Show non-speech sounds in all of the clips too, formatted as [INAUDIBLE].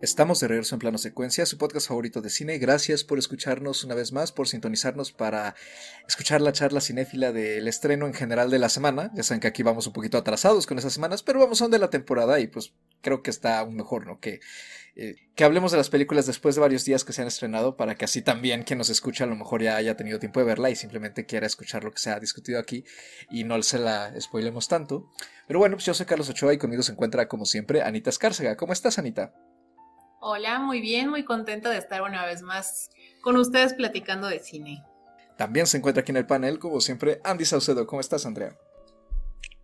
Estamos de regreso en Plano Secuencia, su podcast favorito de cine. Gracias por escucharnos una vez más, por sintonizarnos para escuchar la charla cinéfila del estreno en general de la semana. Ya saben que aquí vamos un poquito atrasados con esas semanas, pero vamos a de la temporada y pues creo que está aún mejor, ¿no? Que, eh, que hablemos de las películas después de varios días que se han estrenado para que así también quien nos escucha a lo mejor ya haya tenido tiempo de verla y simplemente quiera escuchar lo que se ha discutido aquí y no se la spoilemos tanto. Pero bueno, pues yo soy Carlos Ochoa y conmigo se encuentra como siempre Anita Escárcega. ¿Cómo estás, Anita? Hola, muy bien, muy contenta de estar una vez más con ustedes platicando de cine. También se encuentra aquí en el panel, como siempre, Andy Saucedo. ¿Cómo estás, Andrea?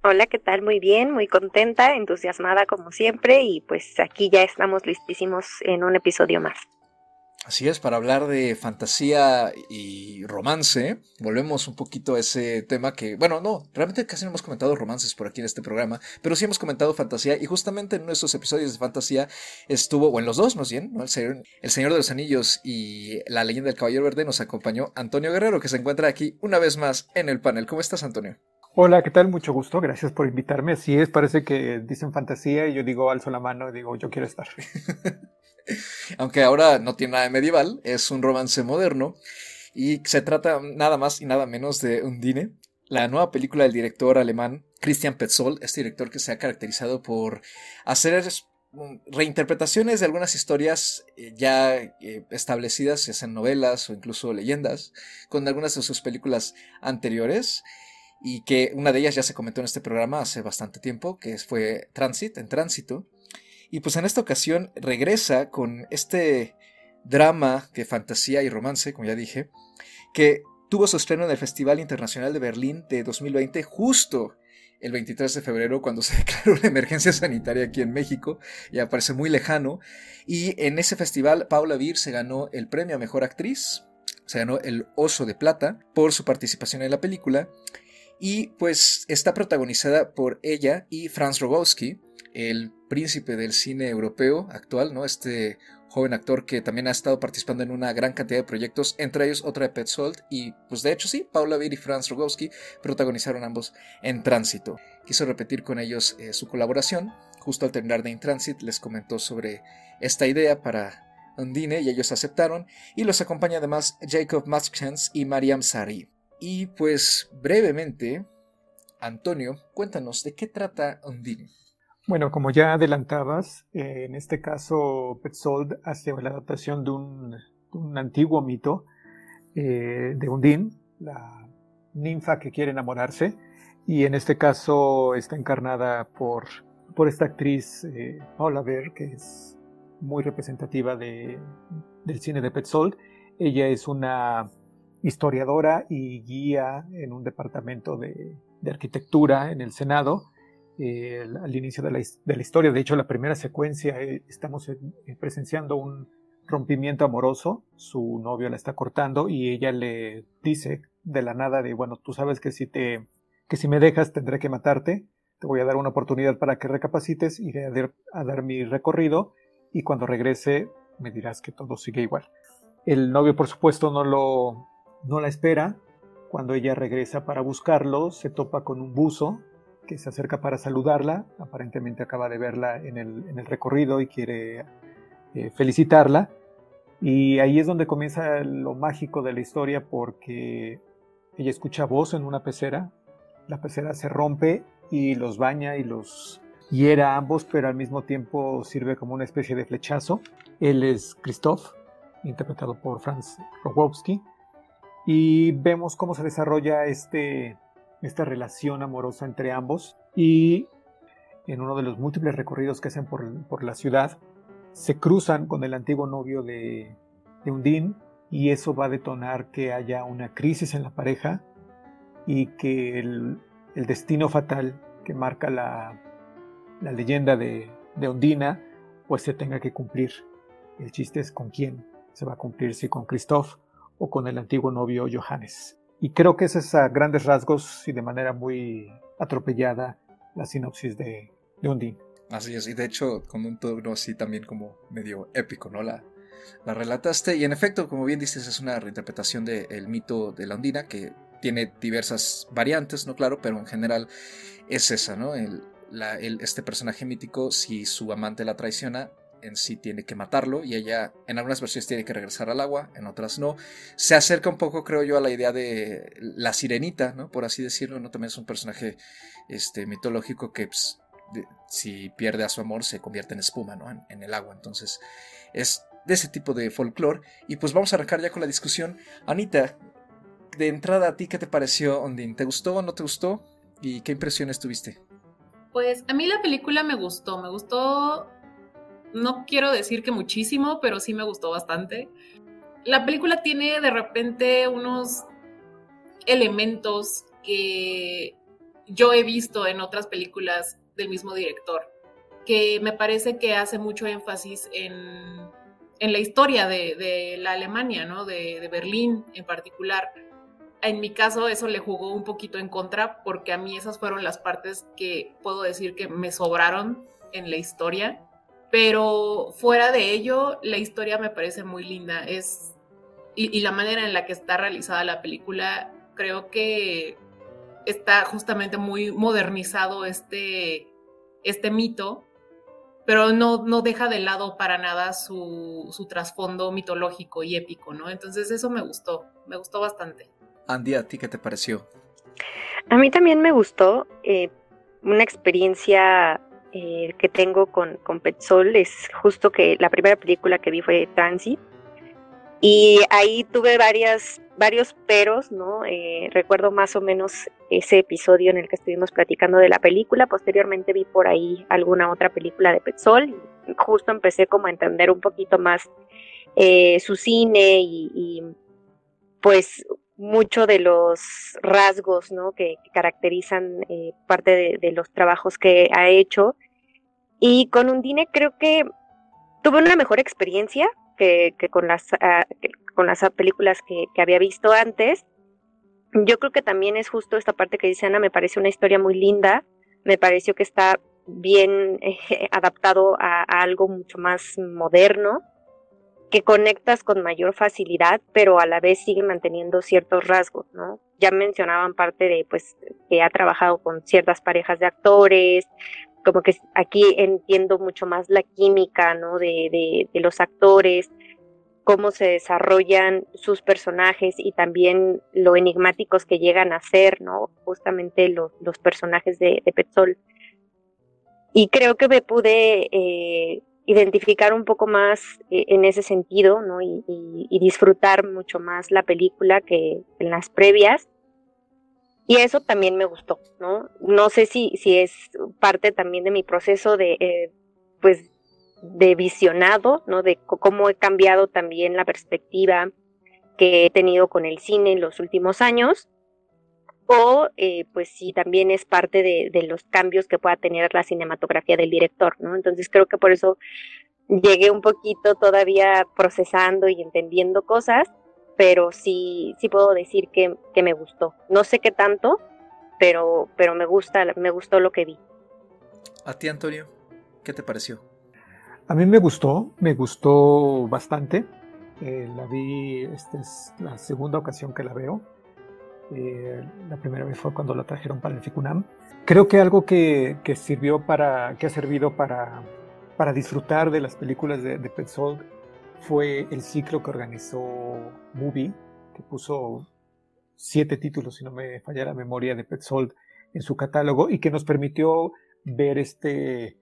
Hola, ¿qué tal? Muy bien, muy contenta, entusiasmada como siempre y pues aquí ya estamos listísimos en un episodio más. Así es, para hablar de fantasía y romance, volvemos un poquito a ese tema que, bueno, no, realmente casi no hemos comentado romances por aquí en este programa, pero sí hemos comentado fantasía y justamente en nuestros episodios de fantasía estuvo, o en los dos más bien, ¿no? el, señor, el Señor de los Anillos y La leyenda del Caballero Verde nos acompañó Antonio Guerrero, que se encuentra aquí una vez más en el panel. ¿Cómo estás, Antonio? Hola, ¿qué tal? Mucho gusto, gracias por invitarme. Así es, parece que dicen fantasía y yo digo alzo la mano y digo yo quiero estar. [LAUGHS] Aunque ahora no tiene nada de medieval, es un romance moderno y se trata nada más y nada menos de Undine, la nueva película del director alemán Christian Petzold, este director que se ha caracterizado por hacer reinterpretaciones de algunas historias eh, ya eh, establecidas, ya sean novelas o incluso leyendas, con algunas de sus películas anteriores y que una de ellas ya se comentó en este programa hace bastante tiempo, que fue Transit, en tránsito, y pues en esta ocasión regresa con este drama de fantasía y romance, como ya dije, que tuvo su estreno en el Festival Internacional de Berlín de 2020, justo el 23 de febrero, cuando [LAUGHS] se declaró la emergencia sanitaria aquí en México, ya parece muy lejano. Y en ese festival, Paula Vir se ganó el premio a Mejor Actriz, se ganó el Oso de Plata por su participación en la película. Y pues está protagonizada por ella y Franz Rogowski, el príncipe del cine europeo actual, ¿no? Este joven actor que también ha estado participando en una gran cantidad de proyectos, entre ellos otra de Petzold, y pues de hecho sí, Paula Beer y Franz Rogowski protagonizaron ambos en Tránsito. Quiso repetir con ellos eh, su colaboración, justo al terminar de In Transit les comentó sobre esta idea para Undine y ellos aceptaron, y los acompaña además Jacob Maskens y Mariam Sari. Y pues brevemente, Antonio, cuéntanos de qué trata Undine. Bueno, como ya adelantabas, eh, en este caso Petzold hace la adaptación de un, antiguo mito eh, de Undine, la ninfa que quiere enamorarse, y en este caso está encarnada por, por esta actriz eh, Paula Ver, que es muy representativa de, del cine de Petzold. Ella es una historiadora y guía en un departamento de, de arquitectura en el Senado eh, al inicio de la, historia. De hecho, la primera secuencia eh, estamos eh, presenciando un rompimiento amoroso. Su novio la está cortando y ella le dice de la nada de, bueno, tú sabes que si te, que si me dejas tendré que matarte. Te voy a dar una oportunidad para que recapacites, iré a, dar mi recorrido y cuando regrese me dirás que todo sigue igual. El novio, por supuesto, no lo, no la espera. Cuando ella regresa para buscarlo, se topa con un buzo que se acerca para saludarla, aparentemente acaba de verla en el, recorrido y quiere eh, felicitarla. Y ahí es donde comienza lo mágico de la historia porque ella escucha voz en una pecera, la pecera se rompe y los baña y los hiera a ambos, pero al mismo tiempo sirve como una especie de flechazo. Él es Christoph, interpretado por Franz Rogowski, y vemos cómo se desarrolla este esta relación amorosa entre ambos y en uno de los múltiples recorridos que hacen por, la ciudad, se cruzan con el antiguo novio de, de Undine y eso va a detonar que haya una crisis en la pareja y que el, destino fatal que marca la, la leyenda de, de Undina pues se tenga que cumplir. El chiste es con quién se va a cumplir, si con Christoph o con el antiguo novio Johannes. Y creo que esa es a grandes rasgos y de manera muy atropellada la sinopsis de, de Undine. Así es, y de hecho con un tono así también como medio épico, ¿no? La, la relataste y en efecto, como bien dices, es una reinterpretación del mito de la Undina que tiene diversas variantes, ¿no? Claro, pero en general es esa, ¿no? El, este personaje mítico, si su amante la traiciona, en sí tiene que matarlo y ella en algunas versiones tiene que regresar al agua, en otras no. Se acerca un poco, creo yo, a la idea de la sirenita, ¿no? Por así decirlo, ¿no? También es un personaje este, mitológico que pues, si pierde a su amor se convierte en espuma, ¿no? En, el agua. Entonces es de ese tipo de folclore. Y pues vamos a arrancar ya con la discusión. Anita, de entrada a ti, ¿qué te pareció Ondine? ¿Te gustó o no te gustó? ¿Y qué impresiones tuviste? Pues a mí la película me gustó, me gustó, no quiero decir que muchísimo, pero sí me gustó bastante. La película tiene de repente unos elementos que yo he visto en otras películas del mismo director, que me parece que hace mucho énfasis en, la historia de, la Alemania, ¿no? De Berlín en particular en mi caso eso le jugó un poquito en contra porque a mí esas fueron las partes que puedo decir que me sobraron en la historia. Pero fuera de ello, la historia me parece muy linda. Es, y, la manera en la que está realizada la película, creo que está justamente muy modernizado este, este mito, pero no, no deja de lado para nada su, su trasfondo mitológico y épico, ¿no? Entonces eso me gustó, me gustó bastante. Andy, ¿a ti qué te pareció? A mí también me gustó. Eh, una experiencia eh, que tengo con, con Petzol es justo que la primera película que vi fue Transit. Y ahí tuve varias, varios peros, ¿no? Eh, recuerdo más o menos ese episodio en el que estuvimos platicando de la película. Posteriormente vi por ahí alguna otra película de Petzol. Y justo empecé como a entender un poquito más su cine y, y pues mucho de los rasgos ¿no? que, caracterizan eh, parte de, los trabajos que ha hecho. Y con Undine creo que tuve una mejor experiencia que, con, las, ah, con las películas que, había visto antes. Yo creo que también es justo esta parte que dice Ana, me parece una historia muy linda, me pareció que está bien eh, [LAUGHS] adaptado a algo mucho más moderno que conectas con mayor facilidad, pero a la vez sigue manteniendo ciertos rasgos, ¿no? Ya mencionaban parte de, pues, que ha trabajado con ciertas parejas de actores, como que aquí entiendo mucho más la química, ¿no? De, de, los actores, cómo se desarrollan sus personajes y también lo enigmáticos que llegan a ser, ¿no? Justamente los, los personajes de, de Petzol. Y creo que me pude eh, identificar un poco más eh, en ese sentido, ¿no? Y, disfrutar mucho más la película que en las previas. Y eso también me gustó, ¿no? No sé si, si es parte también de mi proceso de, eh, pues, de visionado, ¿no? De cómo he cambiado también la perspectiva que he tenido con el cine en los últimos años o eh, pues si también es parte de, los cambios que pueda tener la cinematografía del director, ¿no? Entonces creo que por eso llegué un poquito todavía procesando y entendiendo cosas, pero sí, sí puedo decir que, me gustó. No sé qué tanto, pero, pero me gusta, me gustó lo que vi. A ti, Antonio, ¿qué te pareció? A mí me gustó, me gustó bastante. Eh, la vi, esta es la segunda ocasión que la veo. Eh, la primera vez fue cuando la trajeron para el FICUNAM. Creo que algo que, que sirvió para, que ha servido para, para disfrutar de las películas de, de Petzold fue el ciclo que organizó Movie, que puso siete títulos, si no me falla la memoria, de Petzold en su catálogo y que nos permitió ver este,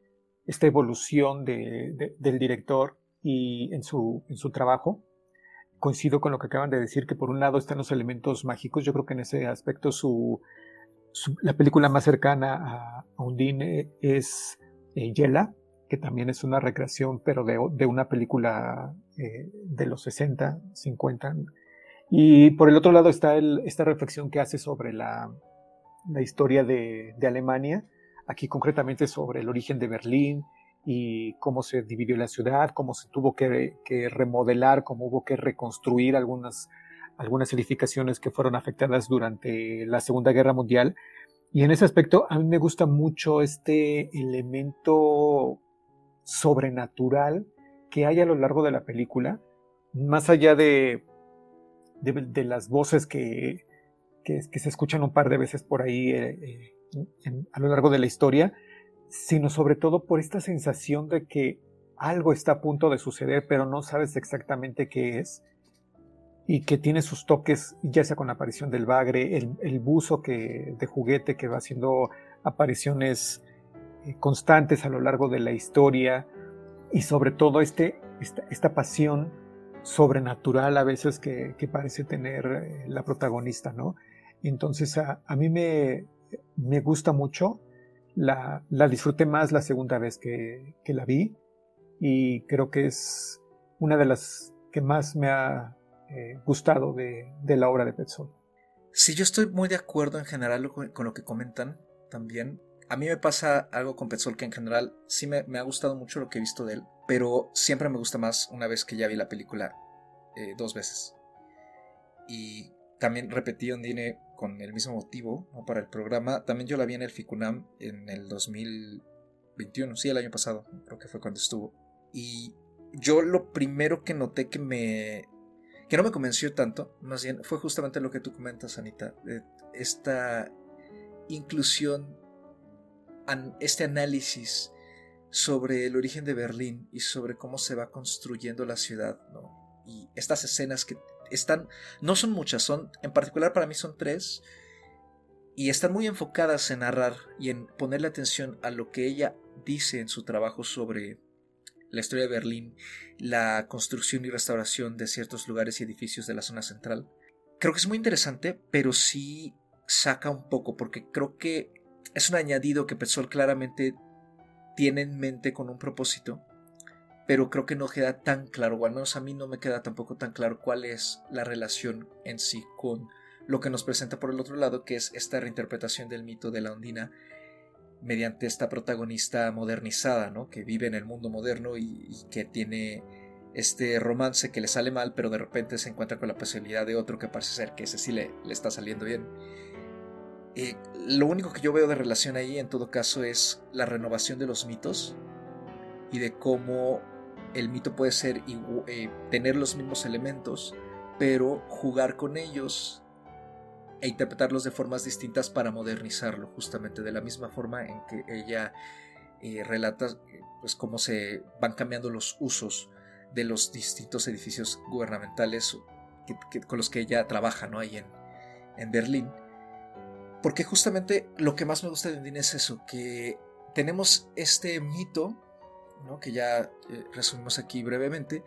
esta evolución de, del director y en su, trabajo coincido con lo que acaban de decir, que por un lado están los elementos mágicos. Yo creo que en ese aspecto la película más cercana a, Undine es eh, Yela, que también es una recreación, pero de, una película eh, de los 60, 50. Y por el otro lado está el, esta reflexión que hace sobre la, la historia de, Alemania, aquí concretamente sobre el origen de Berlín, y cómo se dividió la ciudad, cómo se tuvo que, remodelar, cómo hubo que reconstruir algunas, algunas edificaciones que fueron afectadas durante la Segunda Guerra Mundial. Y en ese aspecto a mí me gusta mucho este elemento sobrenatural que hay a lo largo de la película, más allá de, de, las voces que, que, se escuchan un par de veces por ahí eh, eh, a lo largo de la historia, sino sobre todo por esta sensación de que algo está a punto de suceder, pero no sabes exactamente qué es, y que tiene sus toques, ya sea con la aparición del bagre, el, buzo que, de juguete que va haciendo apariciones constantes a lo largo de la historia, y sobre todo este, esta, pasión sobrenatural a veces que, parece tener eh, la protagonista, ¿no? Entonces a, mí me, me, gusta mucho, la, la, disfruté más la segunda vez que, que la vi y creo que es una de las que más me ha eh, gustado de, la obra de Petzold. Sí, yo estoy muy de acuerdo en general con, lo que comentan también. A mí me pasa algo con Petzold que en general sí me, ha gustado mucho lo que he visto de él, pero siempre me gusta más una vez que ya vi la película eh, dos veces. Y también repetí Ondine con el mismo motivo para el programa. También yo la vi en el Ficunam en el 2021, sí, el año pasado, creo que fue cuando estuvo. Y yo lo primero que noté que me, que no me convenció tanto, más bien, fue justamente lo que tú comentas, Anita, esta inclusión, este análisis sobre el origen de Berlín y sobre cómo se va construyendo la ciudad. Y estas escenas que están, no son muchas, son, en particular para mí son tres, y están muy enfocadas en narrar y en ponerle atención a lo que ella dice en su trabajo sobre la historia de Berlín, la construcción y restauración de ciertos lugares y edificios de la zona central. Creo que es muy interesante, pero sí saca un poco, porque creo que es un añadido que Petzol claramente tiene en mente con un propósito, pero creo que no queda tan claro, o al menos a mí no me queda tampoco tan claro cuál es la relación en sí con lo que nos presenta por el otro lado, que es esta reinterpretación del mito de la ondina mediante esta protagonista modernizada, ¿no? que vive en el mundo moderno y, que tiene este romance que le sale mal, pero de repente se encuentra con la posibilidad de otro que parece ser que ese sí le, le está saliendo bien. Eh, lo único que yo veo de relación ahí, en todo caso, es la renovación de los mitos y de cómo el mito puede ser eh, tener los mismos elementos, pero jugar con ellos e interpretarlos de formas distintas para modernizarlo, justamente de la misma forma en que ella eh, relata eh, pues cómo se van cambiando los usos de los distintos edificios gubernamentales con los que ella trabaja ¿no? ahí en, en Berlín. Porque justamente lo que más me gusta de Undine es eso, que tenemos este mito, que ya eh, resumimos aquí brevemente,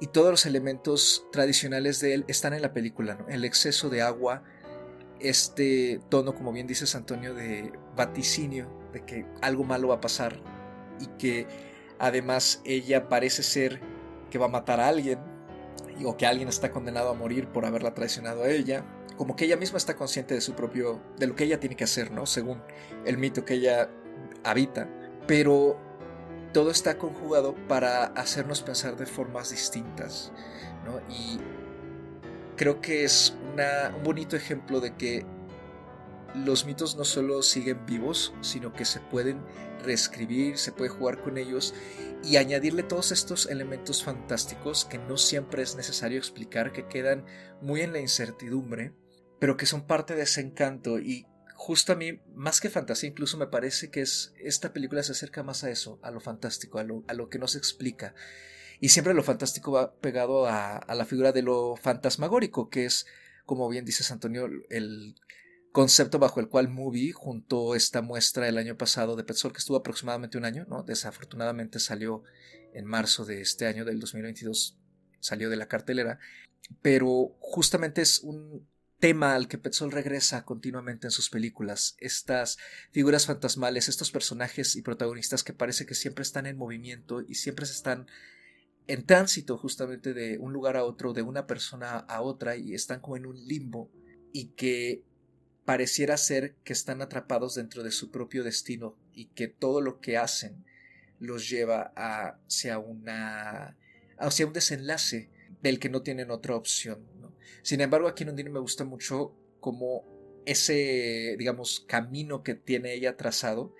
y todos los elementos tradicionales de él están en la película, ¿no? el exceso de agua, este tono, como bien dices Antonio, de vaticinio, de que algo malo va a pasar y que además ella parece ser que va a matar a alguien o que alguien está condenado a morir por haberla traicionado a ella, como que ella misma está consciente de su propio, de lo que ella tiene que hacer, ¿no? Según el mito que ella habita, pero todo está conjugado para hacernos pensar de formas distintas, ¿no? Y creo que es un bonito ejemplo de que los mitos no solo siguen vivos, sino que se pueden reescribir, se puede jugar con ellos y añadirle todos estos elementos fantásticos que no siempre es necesario explicar, que quedan muy en la incertidumbre, pero que son parte de ese encanto y justo a mí, más que fantasía, incluso me parece que es, esta película se acerca más a eso, a lo fantástico, a lo, a lo que no se explica. Y siempre lo fantástico va pegado a, a la figura de lo fantasmagórico, que es como bien dices Antonio, el concepto bajo el cual Movie juntó esta muestra el año pasado de Petzol, que estuvo aproximadamente un año, ¿no? Desafortunadamente salió en marzo de este año, del 2022, salió de la cartelera, pero justamente es un tema al que Petzol regresa continuamente en sus películas, estas figuras fantasmales, estos personajes y protagonistas que parece que siempre están en movimiento y siempre se están en tránsito justamente de un lugar a otro, de una persona a otra y están como en un limbo y que pareciera ser que están atrapados dentro de su propio destino y que todo lo que hacen los lleva hacia una hacia un desenlace del que no tienen otra opción. Sin embargo, aquí en Undine me gusta mucho como ese, digamos, camino que tiene ella trazado,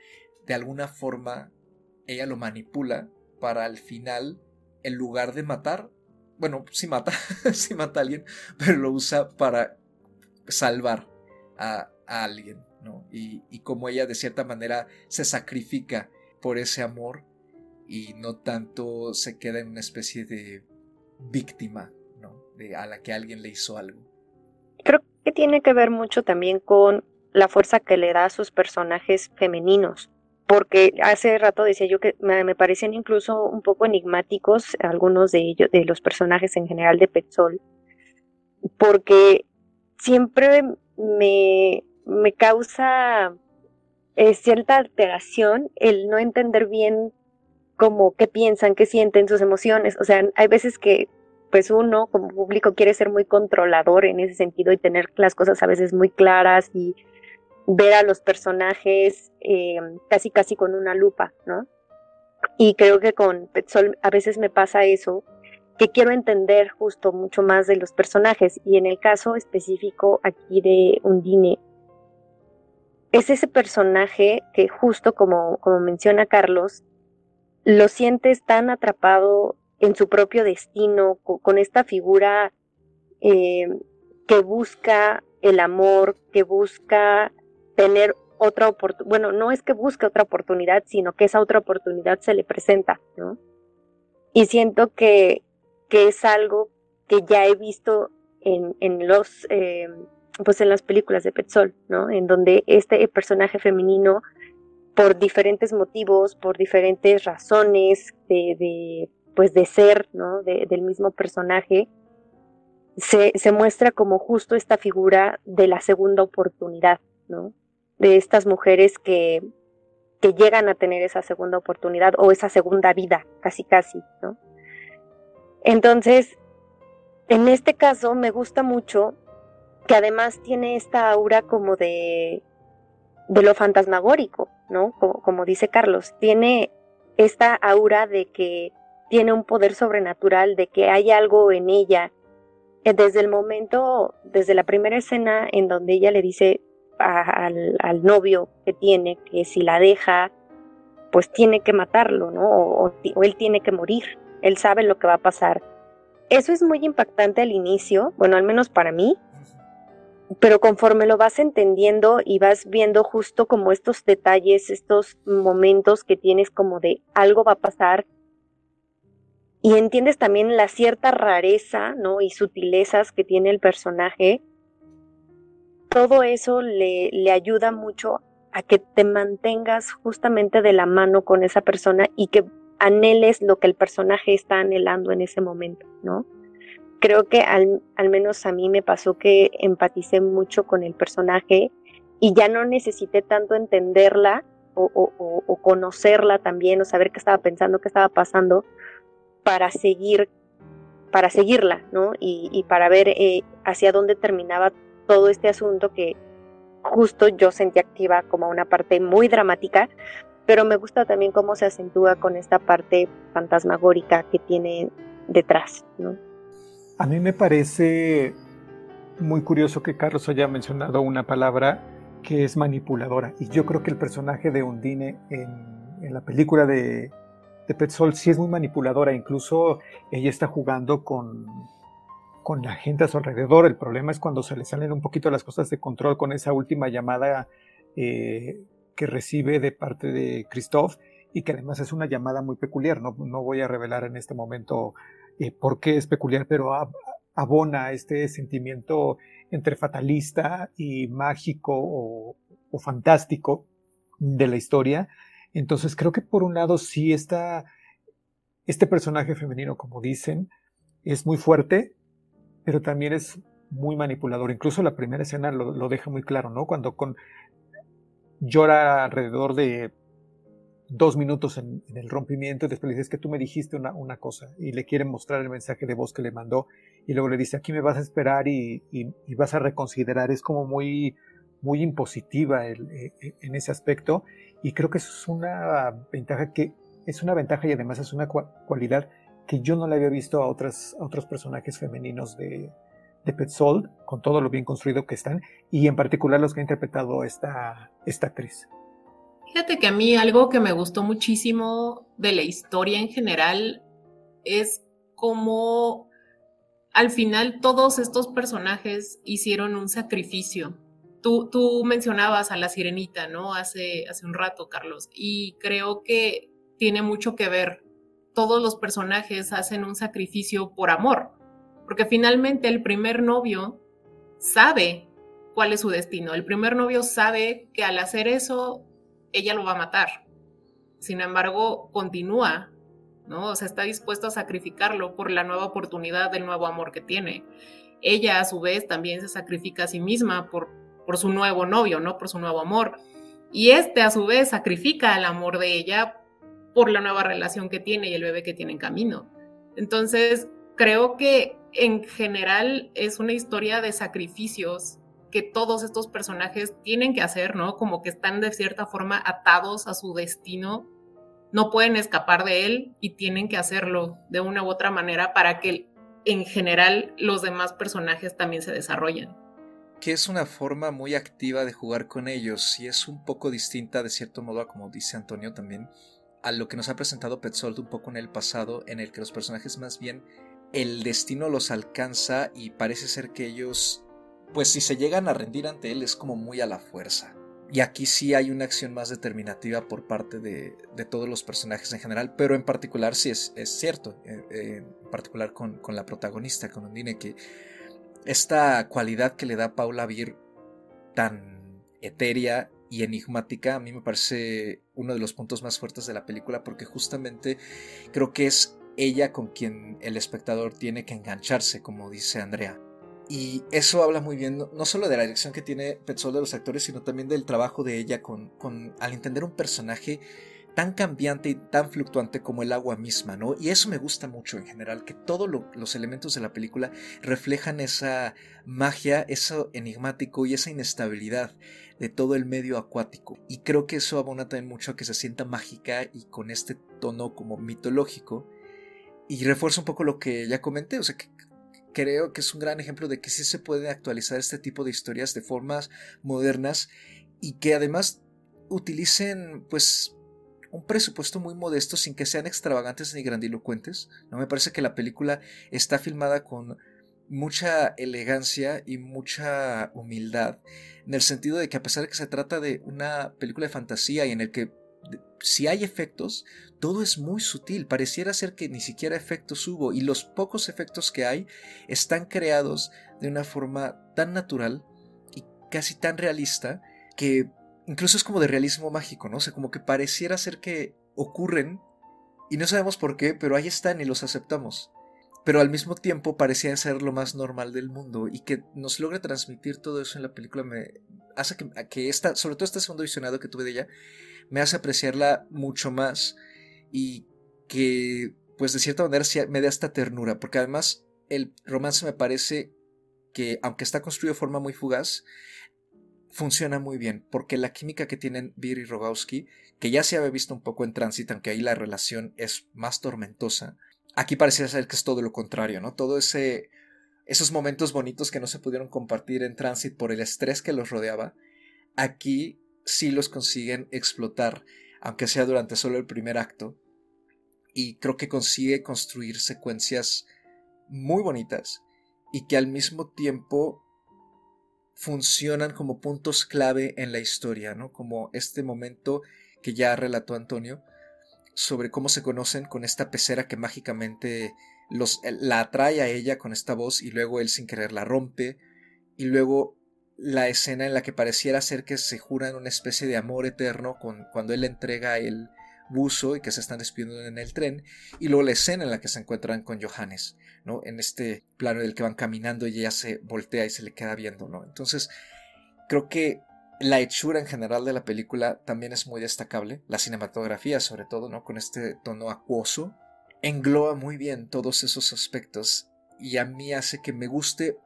de alguna forma ella lo manipula para al final en lugar de matar, bueno, sí mata, [LAUGHS] sí mata a alguien, pero lo usa para salvar a, alguien, ¿no? Y, como ella de cierta manera se sacrifica por ese amor y no tanto se queda en una especie de víctima. De a la que alguien le hizo algo. Creo que tiene que ver mucho también con la fuerza que le da a sus personajes femeninos, porque hace rato decía yo que me, parecían incluso un poco enigmáticos algunos de ellos, de los personajes en general de Petzol, porque siempre me, me causa eh, cierta alteración el no entender bien cómo qué piensan, qué sienten, sus emociones. O sea, hay veces que pues uno como público quiere ser muy controlador en ese sentido y tener las cosas a veces muy claras y ver a los personajes eh, casi casi con una lupa, ¿no? Y creo que con Petzol a veces me pasa eso, que quiero entender justo mucho más de los personajes y en el caso específico aquí de Undine, es ese personaje que justo como, como menciona Carlos, lo sientes tan atrapado en su propio destino, con, esta figura eh, que busca el amor, que busca tener otra oportunidad, bueno, no es que busque otra oportunidad, sino que esa otra oportunidad se le presenta, ¿no? Y siento que, que es algo que ya he visto en, en los, eh, pues en las películas de Petzol, ¿no? En donde este personaje femenino, por diferentes motivos, por diferentes razones de, de pues de ser, ¿no? del mismo personaje, se, se muestra como justo esta figura de la segunda oportunidad, ¿no? de estas mujeres que, que llegan a tener esa segunda oportunidad o esa segunda vida, casi casi, ¿no? Entonces, en este caso me gusta mucho que además tiene esta aura como de, de lo fantasmagórico, ¿no? Como, como, dice Carlos, tiene esta aura de que tiene un poder sobrenatural, de que hay algo en ella. Desde el momento, desde la primera escena en donde ella le dice, al, novio que tiene, que si la deja, pues tiene que matarlo, ¿no? O, él tiene que morir, él sabe lo que va a pasar. Eso es muy impactante al inicio, bueno, al menos para mí, pero conforme lo vas entendiendo y vas viendo justo como estos detalles, estos momentos que tienes como de algo va a pasar, y entiendes también la cierta rareza, ¿no? Y sutilezas que tiene el personaje, todo eso le, le ayuda mucho a que te mantengas justamente de la mano con esa persona y que anheles lo que el personaje está anhelando en ese momento, ¿no? Creo que al, al, menos a mí me pasó que empaticé mucho con el personaje y ya no necesité tanto entenderla o, o, o conocerla también o saber qué estaba pensando, qué estaba pasando para seguir, para seguirla, ¿no? Y, para ver eh, hacia dónde terminaba todo este asunto que justo yo sentí activa como una parte muy dramática, pero me gusta también cómo se acentúa con esta parte fantasmagórica que tiene detrás. A mí me parece muy curioso que Carlos haya mencionado una palabra que es manipuladora. Y yo creo que el personaje de Undine en, en la película de, de Petzol sí es muy manipuladora. Incluso ella está jugando con, con la gente a su alrededor. El problema es cuando se le salen un poquito las cosas de control con esa última llamada eh, que recibe de parte de Christoph y que además es una llamada muy peculiar. No, no voy a revelar en este momento eh, por qué es peculiar, pero abona este sentimiento entre fatalista y mágico o, fantástico de la historia. Entonces creo que por un lado sí está este personaje femenino, como dicen, es muy fuerte, pero también es muy manipulador. Incluso la primera escena lo, deja muy claro, ¿no? Cuando con, llora alrededor de dos minutos en, el rompimiento y después le dice, es que tú me dijiste una, cosa y le quiere mostrar el mensaje de voz que le mandó y luego le dice, aquí me vas a esperar y, y, vas a reconsiderar. Es como muy, muy impositiva el, eh, eh, en ese aspecto y creo que eso es una ventaja que es una ventaja y además es una cualidad que yo no le había visto a, otras, otros personajes femeninos de, de Petzold, con todo lo bien construido que están, y en particular los que ha interpretado esta, esta actriz. Fíjate que a mí algo que me gustó muchísimo de la historia en general es cómo al final todos estos personajes hicieron un sacrificio. Tú, mencionabas a la sirenita, ¿no? Hace, hace un rato, Carlos, y creo que tiene mucho que ver. Todos los personajes hacen un sacrificio por amor, porque finalmente el primer novio sabe cuál es su destino. El primer novio sabe que al hacer eso, ella lo va a matar. Sin embargo, continúa, ¿no? O sea, está dispuesto a sacrificarlo por la nueva oportunidad del nuevo amor que tiene. Ella, a su vez, también se sacrifica a sí misma por, por su nuevo novio, ¿no? Por su nuevo amor. Y este, a su vez, sacrifica el amor de ella por la nueva relación que tiene y el bebé que tiene en camino. Entonces, creo que en general es una historia de sacrificios que todos estos personajes tienen que hacer, ¿no? Como que están de cierta forma atados a su destino, no pueden escapar de él y tienen que hacerlo de una u otra manera para que en general los demás personajes también se desarrollen. Que es una forma muy activa de jugar con ellos y es un poco distinta de cierto modo a como dice Antonio también a lo que nos ha presentado Petzold un poco en el pasado en el que los personajes más bien el destino los alcanza y parece ser que ellos pues si se llegan a rendir ante él es como muy a la fuerza. Y aquí sí hay una acción más determinativa por parte de, todos los personajes en general, pero en particular sí es, es cierto, eh, eh, en particular con, la protagonista, con Undine, que esta cualidad que le da Paula Vir tan etérea y enigmática a mí me parece uno de los puntos más fuertes de la película porque justamente creo que es ella con quien el espectador tiene que engancharse, como dice Andrea. Y eso habla muy bien, no, solo de la dirección que tiene Petzold de los actores, sino también del trabajo de ella con, con, al entender un personaje tan cambiante y tan fluctuante como el agua misma, ¿no? Y eso me gusta mucho en general, que todos los elementos de la película reflejan esa magia, eso enigmático y esa inestabilidad de todo el medio acuático. Y creo que eso abona también mucho a que se sienta mágica y con este tono como mitológico. Y refuerza un poco lo que ya comenté, o sea, que creo que es un gran ejemplo de que sí se puede actualizar este tipo de historias de formas modernas y que además utilicen pues un presupuesto muy modesto sin que sean extravagantes ni grandilocuentes. No me parece que la película está filmada con mucha elegancia y mucha humildad en el sentido de que a pesar de que se trata de una película de fantasía y en el que si hay efectos, todo es muy sutil. Pareciera ser que ni siquiera efectos hubo y los pocos efectos que hay están creados de una forma tan natural y casi tan realista que incluso es como de realismo mágico, ¿no? O sea, como que pareciera ser que ocurren y no sabemos por qué, pero ahí están y los aceptamos. Pero al mismo tiempo parecían ser lo más normal del mundo y que nos logre transmitir todo eso en la película me hace que, que esta, sobre todo este segundo visionado que tuve de ella, me hace apreciarla mucho más y que pues de cierta manera me da esta ternura, porque además el romance me parece que aunque está construido de forma muy fugaz, funciona muy bien, porque la química que tienen Vir y Rogowski, que ya se había visto un poco en Transit, aunque ahí la relación es más tormentosa, aquí parece ser que es todo lo contrario, ¿no? Todo ese esos momentos bonitos que no se pudieron compartir en Transit por el estrés que los rodeaba, aquí sí los consiguen explotar, aunque sea durante solo el primer acto. Y creo que consigue construir secuencias muy bonitas y que al mismo tiempo funcionan como puntos clave en la historia, ¿no? Como este momento que ya relató Antonio sobre cómo se conocen con esta pecera que mágicamente los, la atrae a ella con esta voz y luego él sin querer la rompe y luego la escena en la que pareciera ser que se juran una especie de amor eterno con, cuando él le entrega el buzo y que se están despidiendo en el tren, y luego la escena en la que se encuentran con Johannes, ¿no? En este plano del que van caminando y ella se voltea y se le queda viendo, ¿no? Entonces, creo que la hechura en general de la película también es muy destacable, la cinematografía sobre todo, ¿no? Con este tono acuoso, engloba muy bien todos esos aspectos y a mí hace que me guste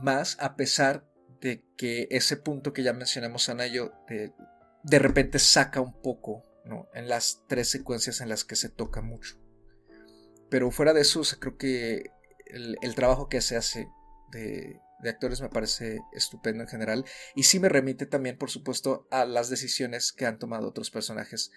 más a pesar de que ese punto que ya mencionamos, Anayo, de, de repente saca un poco, ¿no? En las tres secuencias en las que se toca mucho. Pero fuera de eso, creo que el, trabajo que se hace de, de, actores me parece estupendo en general. Y sí me remite también, por supuesto, a las decisiones que han tomado otros personajes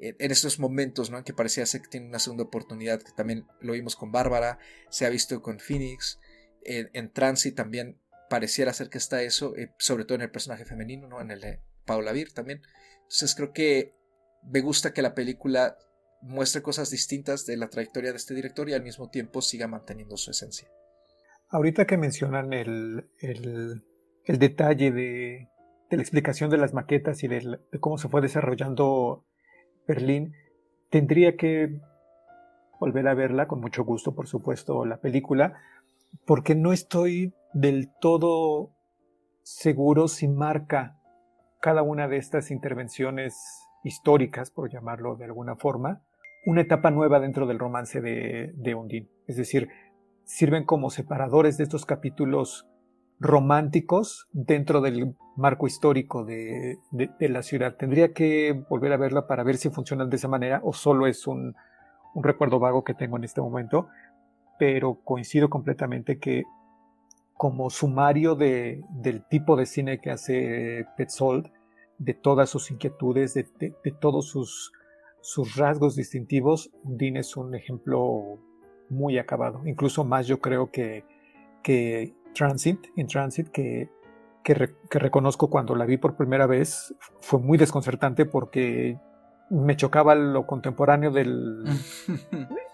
en estos momentos, ¿no? En que parecía ser que tiene una segunda oportunidad, que también lo vimos con Bárbara, se ha visto con Phoenix, en, en Transit también pareciera ser que está eso, eh, sobre todo en el personaje femenino, ¿no? En el de Paula Vir también. Entonces creo que me gusta que la película muestre cosas distintas de la trayectoria de este director y al mismo tiempo siga manteniendo su esencia. Ahorita que mencionan el, el, detalle de, de, la explicación de las maquetas y de, cómo se fue desarrollando Berlín, tendría que volver a verla, con mucho gusto, por supuesto, la película, porque no estoy del todo seguro si marca cada una de estas intervenciones históricas, por llamarlo de alguna forma, una etapa nueva dentro del romance de, de. Es decir, sirven como separadores de estos capítulos románticos dentro del marco histórico de, la ciudad. Tendría que volver a verla para ver si funcionan de esa manera o solo es un, recuerdo vago que tengo en este momento, pero coincido completamente que como sumario de, del tipo de cine que hace Petzold, de todas sus inquietudes, de, todos sus, sus rasgos distintivos, Dean es un ejemplo muy acabado. Incluso más yo creo que, que Transit, en Transit, que, que, reconozco cuando la vi por primera vez, fue muy desconcertante porque me chocaba lo contemporáneo del,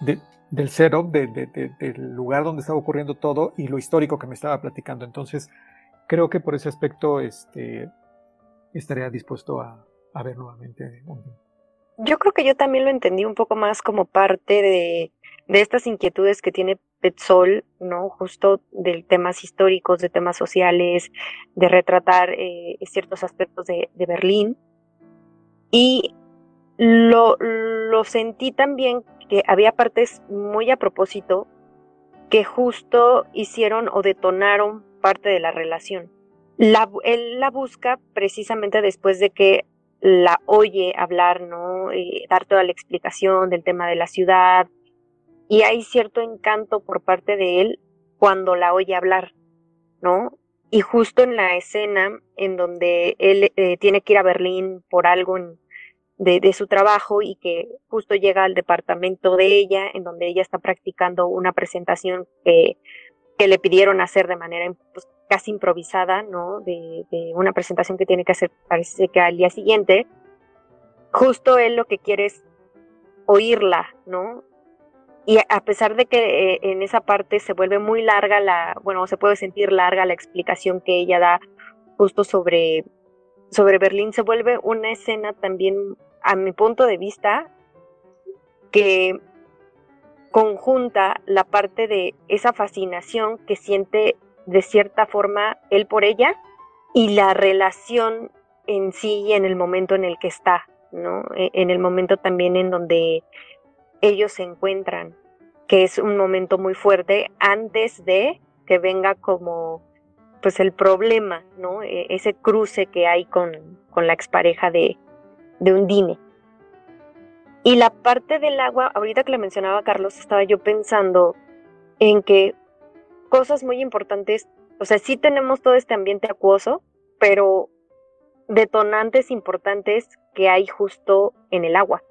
[LAUGHS] del setup, del lugar donde estaba ocurriendo todo y lo histórico que me estaba platicando. Entonces, creo que por ese aspecto este, estaría dispuesto a, ver nuevamente. Yo creo que yo también lo entendí un poco más como parte de de estas inquietudes que tiene Petzol, ¿no? Justo de temas históricos, de temas sociales, de retratar eh, ciertos aspectos de, Berlín. Y lo, lo sentí también que había partes muy a propósito que justo hicieron o detonaron parte de la relación. La, él la busca precisamente después de que la oye hablar, ¿no? Eh, dar toda la explicación del tema de la ciudad, y hay cierto encanto por parte de él cuando la oye hablar, ¿no? Y justo en la escena en donde él eh, tiene que ir a Berlín por algo de, su trabajo y que justo llega al departamento de ella, en donde ella está practicando una presentación que, que le pidieron hacer de manera casi improvisada, ¿no? De, una presentación que tiene que hacer, parece que al día siguiente. Justo él lo que quiere es oírla, ¿no? Y a pesar de que eh, en esa parte se vuelve muy larga la, bueno, se puede sentir larga la explicación que ella da justo sobre, sobre Berlín, se vuelve una escena también, a mi punto de vista, que conjunta la parte de esa fascinación que siente de cierta forma él por ella y la relación en sí en el momento en el que está, ¿no? E, en el momento también en donde ellos se encuentran, que es un momento muy fuerte antes de que venga como pues el problema, ¿no? E, ese cruce que hay con, con la expareja de, de Undine. Y la parte del agua, ahorita que le mencionaba Carlos, estaba yo pensando en que cosas muy importantes, o sea, sí tenemos todo este ambiente acuoso, pero detonantes importantes que hay justo en el agua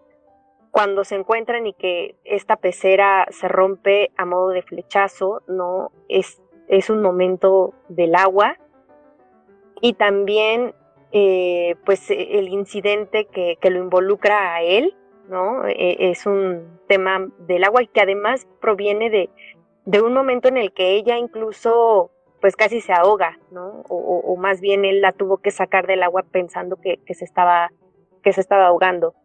cuando se encuentran y que esta pecera se rompe a modo de flechazo, ¿no? Es, es un momento del agua. Y también, eh, pues, el incidente que, lo involucra a él, ¿no? E, es un tema del agua y que además proviene de, de un momento en el que ella incluso pues casi se ahoga, ¿no? O, más bien él la tuvo que sacar del agua pensando que, que, se estaba, que se estaba ahogando.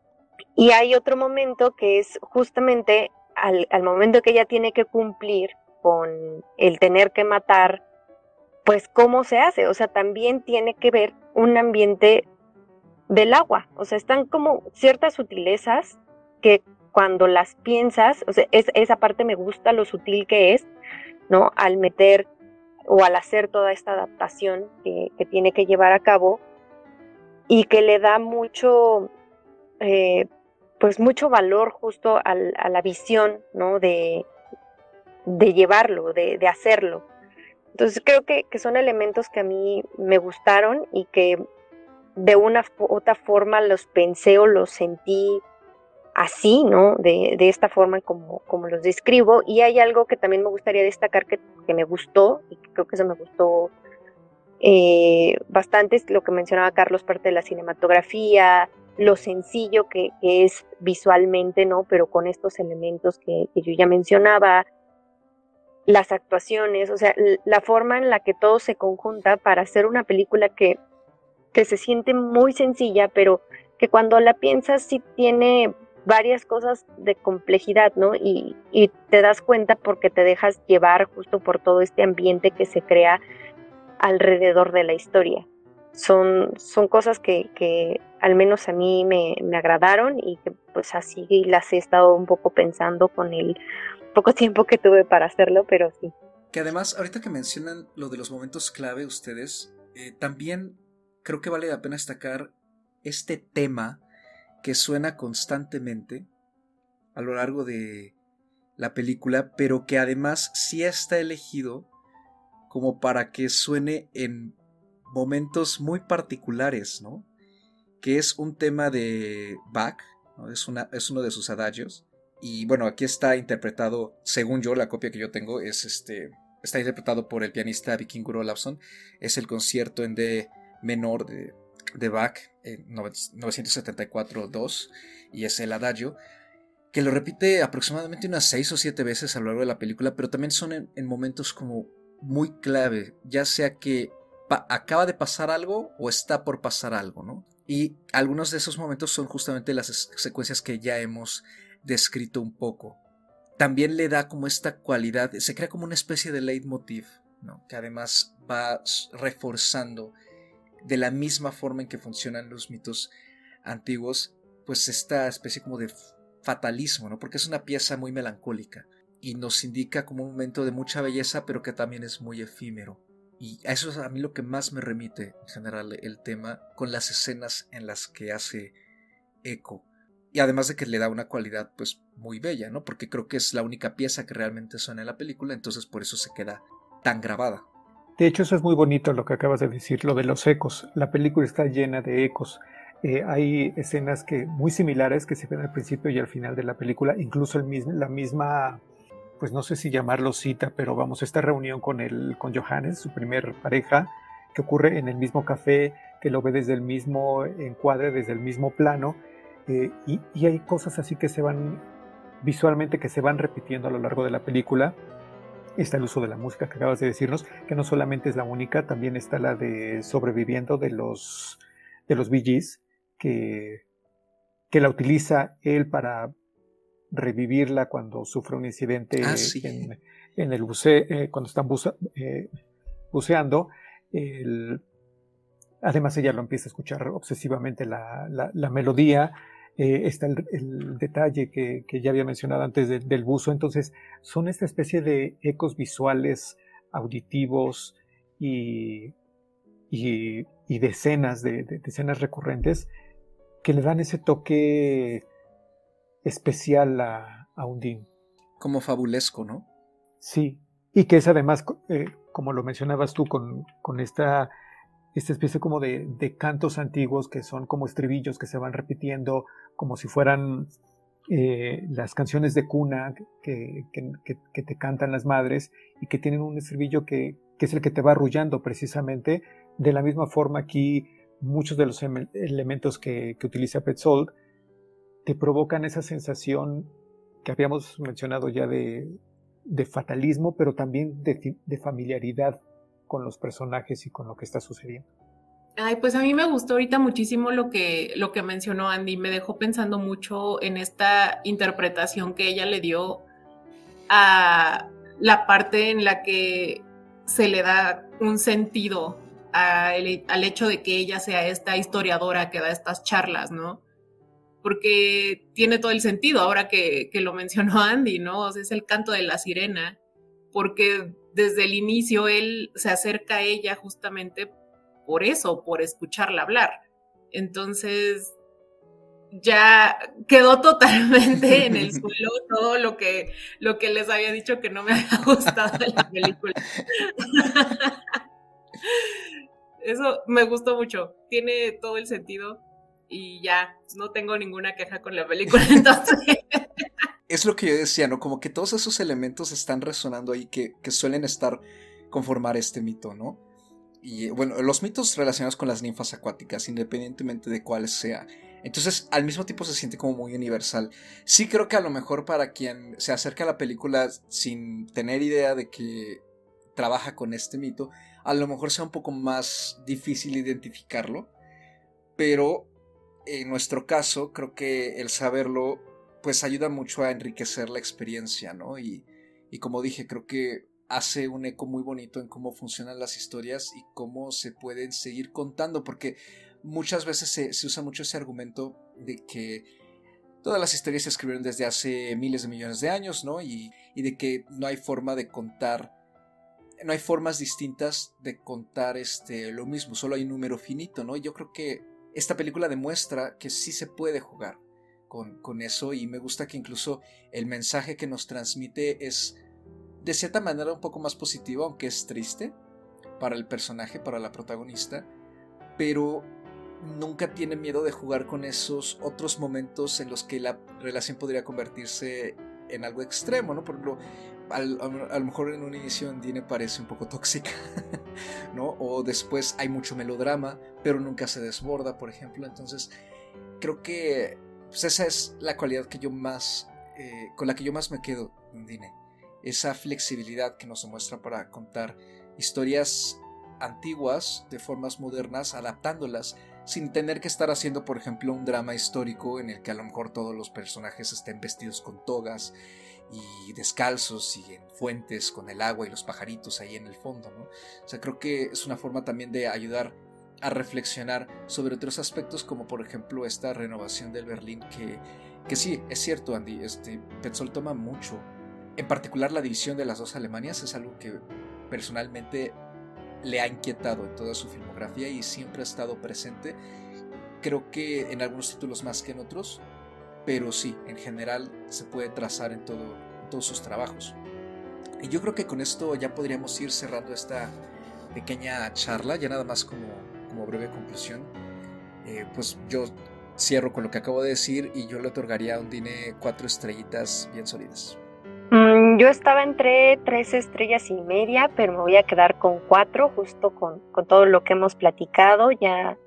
Y hay otro momento que es justamente al, momento que ella tiene que cumplir con el tener que matar, pues cómo se hace, o sea, también tiene que ver un ambiente del agua, o sea, están como ciertas sutilezas que cuando las piensas, o sea, esa parte me gusta lo sutil que es, ¿no? Al meter o al hacer toda esta adaptación que, que tiene que llevar a cabo y que le da mucho, eh, pues mucho valor justo a la visión, ¿no? De, de llevarlo, de, de, hacerlo. Entonces creo que, que, son elementos que a mí me gustaron y que de una u otra forma los pensé o los sentí así, ¿no? De, de, esta forma como, como los describo. Y hay algo que también me gustaría destacar que, que me gustó y que creo que eso me gustó eh, bastante, es lo que mencionaba Carlos, parte de la cinematografía, lo sencillo que, es visualmente, ¿no? Pero con estos elementos que, yo ya mencionaba, las actuaciones, o sea, la forma en la que todo se conjunta para hacer una película que, que se siente muy sencilla, pero que cuando la piensas sí tiene varias cosas de complejidad, ¿no? Y, te das cuenta porque te dejas llevar justo por todo este ambiente que se crea alrededor de la historia. Son, son cosas que, que al menos a mí me, me, agradaron y que pues así las he estado un poco pensando con el poco tiempo que tuve para hacerlo, pero sí. Que además, ahorita que mencionan lo de los momentos clave ustedes, eh, también creo que vale la pena destacar este tema que suena constantemente a lo largo de la película, pero que además sí está elegido como para que suene en momentos muy particulares, ¿no? Que es un tema de Bach, es, una, es uno de sus adagios. Y bueno, aquí está interpretado, según yo, la copia que yo tengo es este. Está interpretado por el pianista Vikingur Olafsson. Es el concierto en D menor de, de Bach, 974-2, y es el adagio, que lo repite aproximadamente unas seis o siete veces a lo largo de la película, pero también son en, momentos como muy clave, ya sea que acaba de pasar algo o está por pasar algo, ¿no? Y algunos de esos momentos son justamente las secuencias que ya hemos descrito un poco. También le da como esta cualidad, se crea como una especie de leitmotiv, ¿no? que además va reforzando de la misma forma en que funcionan los mitos antiguos, pues esta especie como de fatalismo, ¿no? Porque es una pieza muy melancólica y nos indica como un momento de mucha belleza, pero que también es muy efímero. Y a eso es a mí lo que más me remite en general el tema con las escenas en las que hace eco. Y además de que le da una cualidad pues muy bella, ¿no? Porque creo que es la única pieza que realmente suena en la película, entonces por eso se queda tan grabada. De hecho, eso es muy bonito lo que acabas de decir, lo de los ecos. La película está llena de ecos. Eh, hay escenas que muy similares que se ven al principio y al final de la película, incluso la misma, pues no sé si llamarlo cita, pero vamos, esta reunión con, el, con Johannes, su primer pareja, que ocurre en el mismo café, que lo ve desde el mismo encuadre, desde el mismo plano, eh, y hay cosas así que se van visualmente que se van repitiendo a lo largo de la película está el uso de la música que acabas de decirnos, que no solamente es la única, también está la de Sobreviviendo de los, de los Gees, que, que la utiliza él para revivirla cuando sufre un incidente ah, en, el buceo, eh, cuando están eh, buceando. además ella lo empieza a escuchar obsesivamente la, la melodía eh, está el, detalle que, ya había mencionado antes del buzo. Entonces, son esta especie de ecos visuales, auditivos y, y, decenas de, escenas recurrentes que le dan ese toque especial a, a Undine. Como fabulesco, ¿no? Sí, y que es además, eh, como lo mencionabas tú, con, con esta esta especie como de, cantos antiguos que son como estribillos que se van repitiendo como si fueran eh, las canciones de cuna que, te cantan las madres y que tienen un estribillo que, es el que te va arrullando precisamente. De la misma forma aquí muchos de los elementos que, utiliza Petzold te provocan esa sensación que habíamos mencionado ya de, fatalismo, pero también de familiaridad con los personajes y con lo que está sucediendo. Ay, pues a mí me gustó ahorita muchísimo lo que, lo que mencionó Andy. Me dejó pensando mucho en esta interpretación que ella le dio a la parte en la que se le da un sentido al hecho de que ella sea esta historiadora que da estas charlas, ¿no? Porque tiene todo el sentido ahora que, que lo mencionó Andy, ¿no? O sea, es el canto de la sirena, porque desde el inicio él se acerca a ella justamente por eso, por escucharla hablar. Entonces, ya quedó totalmente en el [LAUGHS] suelo todo lo que, lo que les había dicho que no me había gustado de la película. [LAUGHS] Eso me gustó mucho, tiene todo el sentido y ya, no tengo ninguna queja con la película [LAUGHS] entonces es lo que yo decía, ¿no? Como que todos esos elementos están resonando ahí que, suelen estar conformar este mito, ¿no? Y bueno, los mitos relacionados con las ninfas acuáticas, independientemente de cuál sea, Entonces, al mismo tiempo se siente como muy universal. Sí creo que a lo mejor para quien se acerca a la película sin tener idea de que trabaja con este mito, a lo mejor sea un poco más difícil identificarlo, pero en nuestro caso creo que el saberlo pues ayuda mucho a enriquecer la experiencia, ¿no? Y, y como dije, creo que hace un eco muy bonito en cómo funcionan las historias y cómo se pueden seguir contando, porque muchas veces se, se, usa mucho ese argumento de que todas las historias se escribieron desde hace miles de millones de años, ¿no? Y, y de que no hay forma de contar no hay formas distintas de contar este, lo mismo, solo hay un número finito, ¿no? yo creo que esta película demuestra que sí se puede jugar con, con eso y me gusta que incluso el mensaje que nos transmite es de cierta manera un poco más positivo, aunque es triste para el personaje, para la protagonista, pero nunca tiene miedo de jugar con esos otros momentos en los que la relación podría convertirse en algo extremo, ¿no? Por ejemplo, a lo mejor en un inicio Andine parece un poco tóxica, [LAUGHS] ¿no? O después hay mucho melodrama, pero nunca se desborda, por ejemplo. Entonces, creo que pues, esa es la cualidad que yo más, eh, con la que yo más me quedo, Andine. Esa flexibilidad que nos muestra para contar historias antiguas de formas modernas, adaptándolas sin tener que estar haciendo, por ejemplo, un drama histórico en el que a lo mejor todos los personajes estén vestidos con togas y descalzos y en fuentes con el agua y los pajaritos ahí en el fondo, ¿no? O sea, creo que es una forma también de ayudar a reflexionar sobre otros aspectos como por ejemplo esta renovación del Berlín que, que sí, es cierto Andy, este, Petzold toma mucho, en particular la división de las dos Alemanias es algo que personalmente le ha inquietado en toda su filmografía y siempre ha estado presente, creo que en algunos títulos más que en otros, pero sí, en general se puede trazar en, todo, todos sus trabajos. Y yo creo que con esto ya podríamos ir cerrando esta pequeña charla, ya nada más como, como breve conclusión. Eh, pues yo cierro con lo que acabo de decir y yo le otorgaría a Undine cuatro estrellitas bien sólidas. Mm, yo estaba entre tres estrellas y media, pero me voy a quedar con cuatro, justo con, con todo lo que hemos platicado. Ya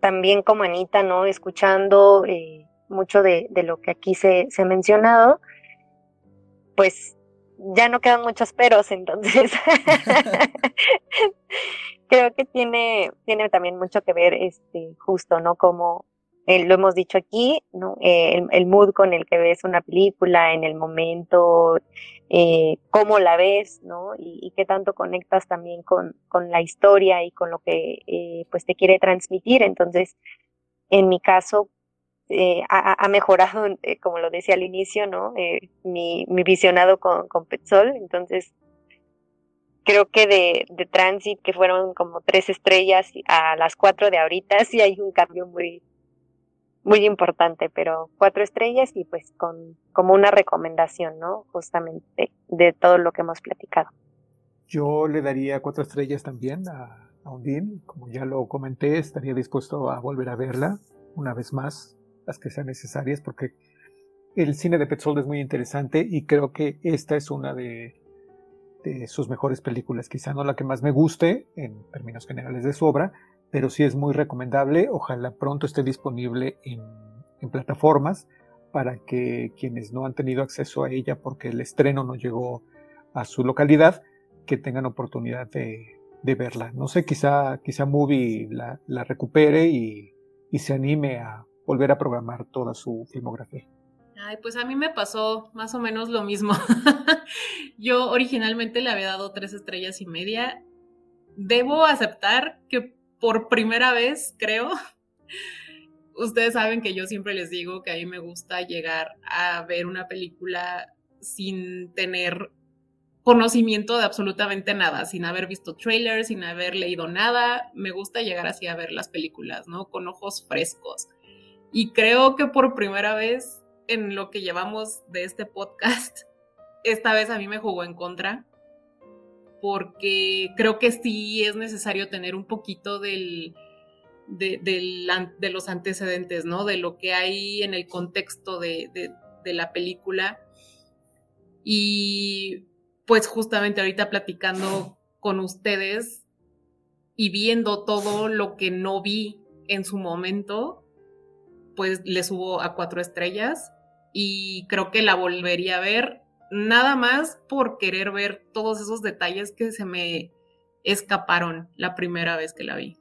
también como Anita, ¿no? Escuchando eh, mucho de, lo que aquí se, se, ha mencionado, pues ya no quedan muchos peros, [LAUGHS] entonces [LAUGHS] creo que tiene, tiene también mucho que ver este, justo, ¿no? Como eh, lo hemos dicho aquí, ¿no? Eh, el, mood con el que ves una película, en el momento, eh, cómo la ves, ¿no? Y, qué tanto conectas también con, con la historia y con lo que eh, pues te quiere transmitir. Entonces, en mi caso, eh, ha, mejorado, eh, como lo decía al inicio, ¿no? Eh, mi, mi, visionado con, con Petzol. Entonces, creo que de, de Transit, que fueron como tres estrellas, a las cuatro de ahorita, [LAUGHS] sí hay un cambio muy, muy importante, pero cuatro estrellas y pues con como una recomendación, ¿no? Justamente de todo lo que hemos platicado. Yo le daría cuatro estrellas también a, a Undine, como ya lo comenté, estaría dispuesto a volver a verla una vez más las que sean necesarias, porque el cine de Petzold es muy interesante y creo que esta es una de, sus mejores películas, quizá no la que más me guste en términos generales de su obra, pero sí es muy recomendable, ojalá pronto esté disponible en, plataformas para que quienes no han tenido acceso a ella porque el estreno no llegó a su localidad, que tengan oportunidad de, verla. No sé, quizá, quizá Movie la, la recupere y, y se anime a, volver a programar toda su filmografía. Ay, pues a mí me pasó más o menos lo mismo. [LAUGHS] Yo originalmente le había dado tres estrellas y media. Debo aceptar que por primera vez, creo, [LAUGHS] ustedes saben que yo siempre les digo que a mí me gusta llegar a ver una película sin tener conocimiento de absolutamente nada, sin haber visto trailers, sin haber leído nada. Me gusta llegar así a ver las películas, ¿no? Con ojos frescos. Y creo que por primera vez en lo que llevamos de este podcast, [LAUGHS] esta vez a mí me jugó en contra, porque creo que sí es necesario tener un poquito del, de, de, los antecedentes, ¿no? De lo que hay en el contexto de, de la película. Y pues justamente ahorita platicando con ustedes y viendo todo lo que no vi en su momento, pues le subo a cuatro estrellas y creo que la volvería a ver nada más por querer ver todos esos detalles que se me escaparon la primera vez que la vi.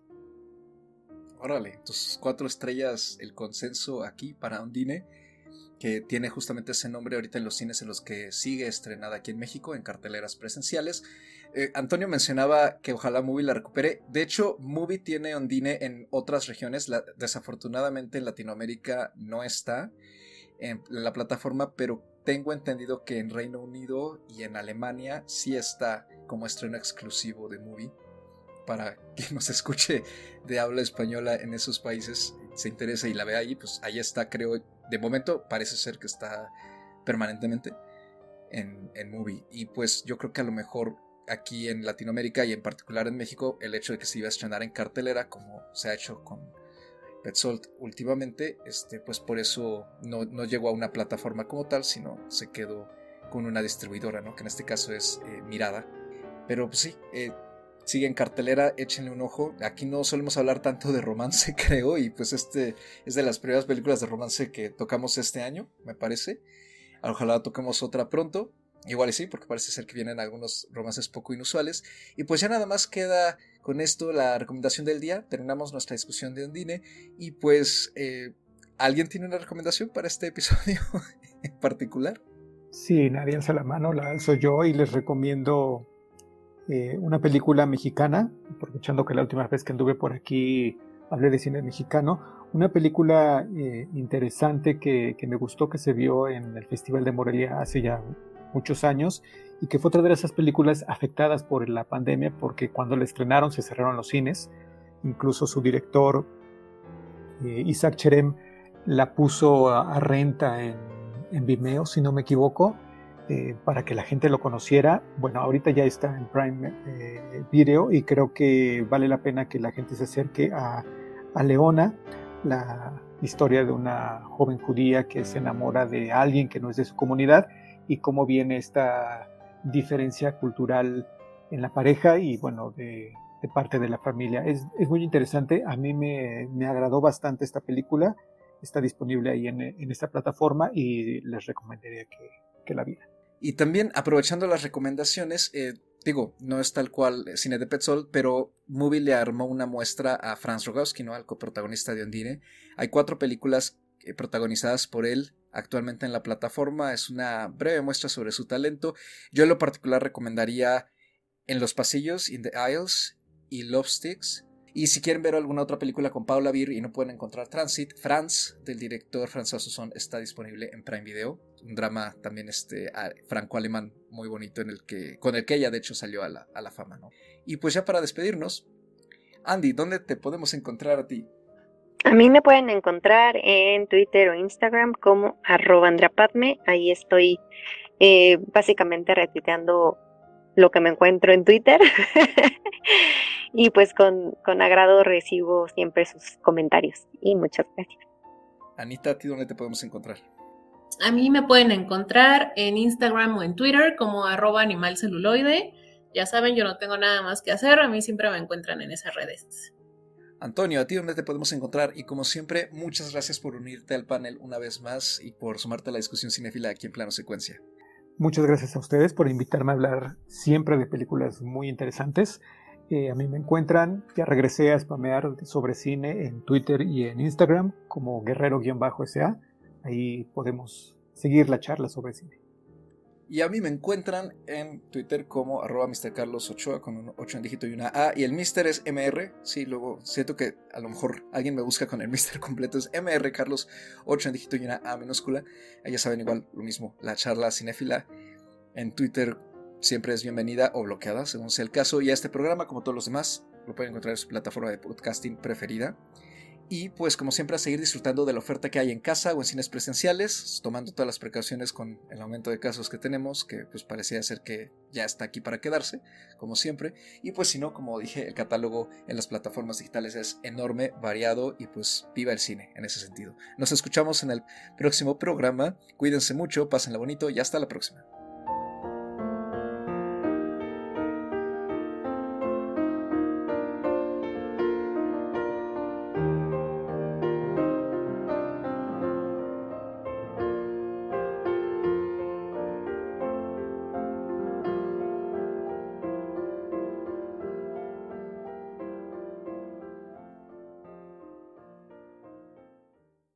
Órale, entonces cuatro estrellas el consenso aquí para Undine, que tiene justamente ese nombre ahorita en los cines en los que sigue estrenada aquí en México, en carteleras presenciales. Eh, Antonio mencionaba que ojalá Movie la recupere. De hecho, Movie tiene Undine en otras regiones. desafortunadamente en Latinoamérica no está en la plataforma, pero tengo entendido que en Reino Unido y en Alemania sí está como estreno exclusivo de Movie para [LAUGHS] quien nos escuche de habla española en esos países se interesa y la ve ahí, pues ahí está, creo, de momento parece ser que está permanentemente en, en Movie. Y pues yo creo que a lo mejor aquí en Latinoamérica y en particular en México, el hecho de que se iba a estrenar en cartelera, como se ha hecho con Petzold últimamente, este, pues por eso no, no, llegó a una plataforma como tal, sino se quedó con una distribuidora, ¿no? que en este caso es eh, Mirada. Pero pues sí, eh, sigue en cartelera, échenle un ojo. Aquí no solemos hablar tanto de romance, [LAUGHS] creo, y pues este es de las primeras películas de romance que tocamos este año, me parece. Ojalá toquemos otra pronto. Igual y sí, porque parece ser que vienen algunos romances poco inusuales. Y pues ya nada más queda con esto la recomendación del día. Terminamos nuestra discusión de Ondine. Y pues, eh, ¿alguien tiene una recomendación para este episodio [LAUGHS] en particular? Sí, nadie alza la mano, la alzo yo y les recomiendo eh, una película mexicana, aprovechando que la última vez que anduve por aquí hablé de cine mexicano, una película eh, interesante que, me gustó que se vio en el Festival de Morelia hace ya muchos años y que fue otra de esas películas afectadas por la pandemia porque cuando la estrenaron se cerraron los cines, incluso su director eh, Isaac Cherem la puso a, renta en, en Vimeo, si no me equivoco, eh, para que la gente lo conociera. Bueno, ahorita ya está en Prime eh, Video y creo que vale la pena que la gente se acerque a, Leona, la historia de una joven judía que se enamora de alguien que no es de su comunidad y cómo viene esta diferencia cultural en la pareja y bueno, de, parte de la familia. Es, muy interesante, a mí me, agradó bastante esta película, está disponible ahí en, esta plataforma y les recomendaría que, que la vieran. Y también aprovechando las recomendaciones, eh, digo, no es tal cual cine de Petzold, pero Movie le armó una muestra a Franz Rogowski, ¿no? al coprotagonista de Ondine. Hay cuatro películas eh, protagonizadas por él actualmente en la plataforma. Es una breve muestra sobre su talento. Yo en lo particular recomendaría En los pasillos, In the Aisles y Love Sticks. Y si quieren ver alguna otra película con Paula Beer y no pueden encontrar Transit, Franz, del director François Susson, está disponible en Prime Video. Un drama también este, franco-alemán muy bonito en el que, con el que ella de hecho salió a la, a la fama. ¿no? Y pues ya para despedirnos, Andy, ¿dónde te podemos encontrar a ti? A mí me pueden encontrar en Twitter o Instagram como arroba andrapadme. Ahí estoy eh, básicamente retuiteando lo que me encuentro en Twitter. [LAUGHS] y pues con, con agrado recibo siempre sus comentarios. Y muchas gracias. Anita, ¿a ti dónde te podemos encontrar? A mí me pueden encontrar en Instagram o en Twitter como arroba animalceluloide. Ya saben, yo no tengo nada más que hacer, a mí siempre me encuentran en esas redes. Antonio, ¿a ti dónde te podemos encontrar? Y como siempre, muchas gracias por unirte al panel una vez más y por sumarte a la discusión cinéfila aquí en Plano Secuencia. Muchas gracias a ustedes por invitarme a hablar siempre de películas muy interesantes. Eh, a mí me encuentran, ya regresé a spamear sobre cine en Twitter y en Instagram como guerrero-sa. Ahí podemos seguir la charla sobre cine. Y a mí me encuentran en Twitter como arroba Ochoa con un 8 en dígito y una A. Y el Mister es MR. Sí, luego siento que a lo mejor alguien me busca con el [LAUGHS] Mister completo. Es MR Carlos 8 en dígito y una A minúscula. Ahí ya saben igual lo mismo. La charla cinéfila en Twitter siempre es bienvenida o bloqueada, según sea el caso. Y a este programa, como todos los demás, lo pueden encontrar en su plataforma de podcasting preferida. Y pues como siempre a seguir disfrutando de la oferta que hay en casa o en cines presenciales, tomando todas las precauciones con el aumento de casos que tenemos, que pues parecía ser que ya está aquí para quedarse, como siempre. Y pues si no, como dije, el catálogo en las plataformas digitales es enorme, variado y pues viva el cine en ese sentido. Nos escuchamos en el próximo programa, cuídense mucho, pásenla bonito y hasta la próxima.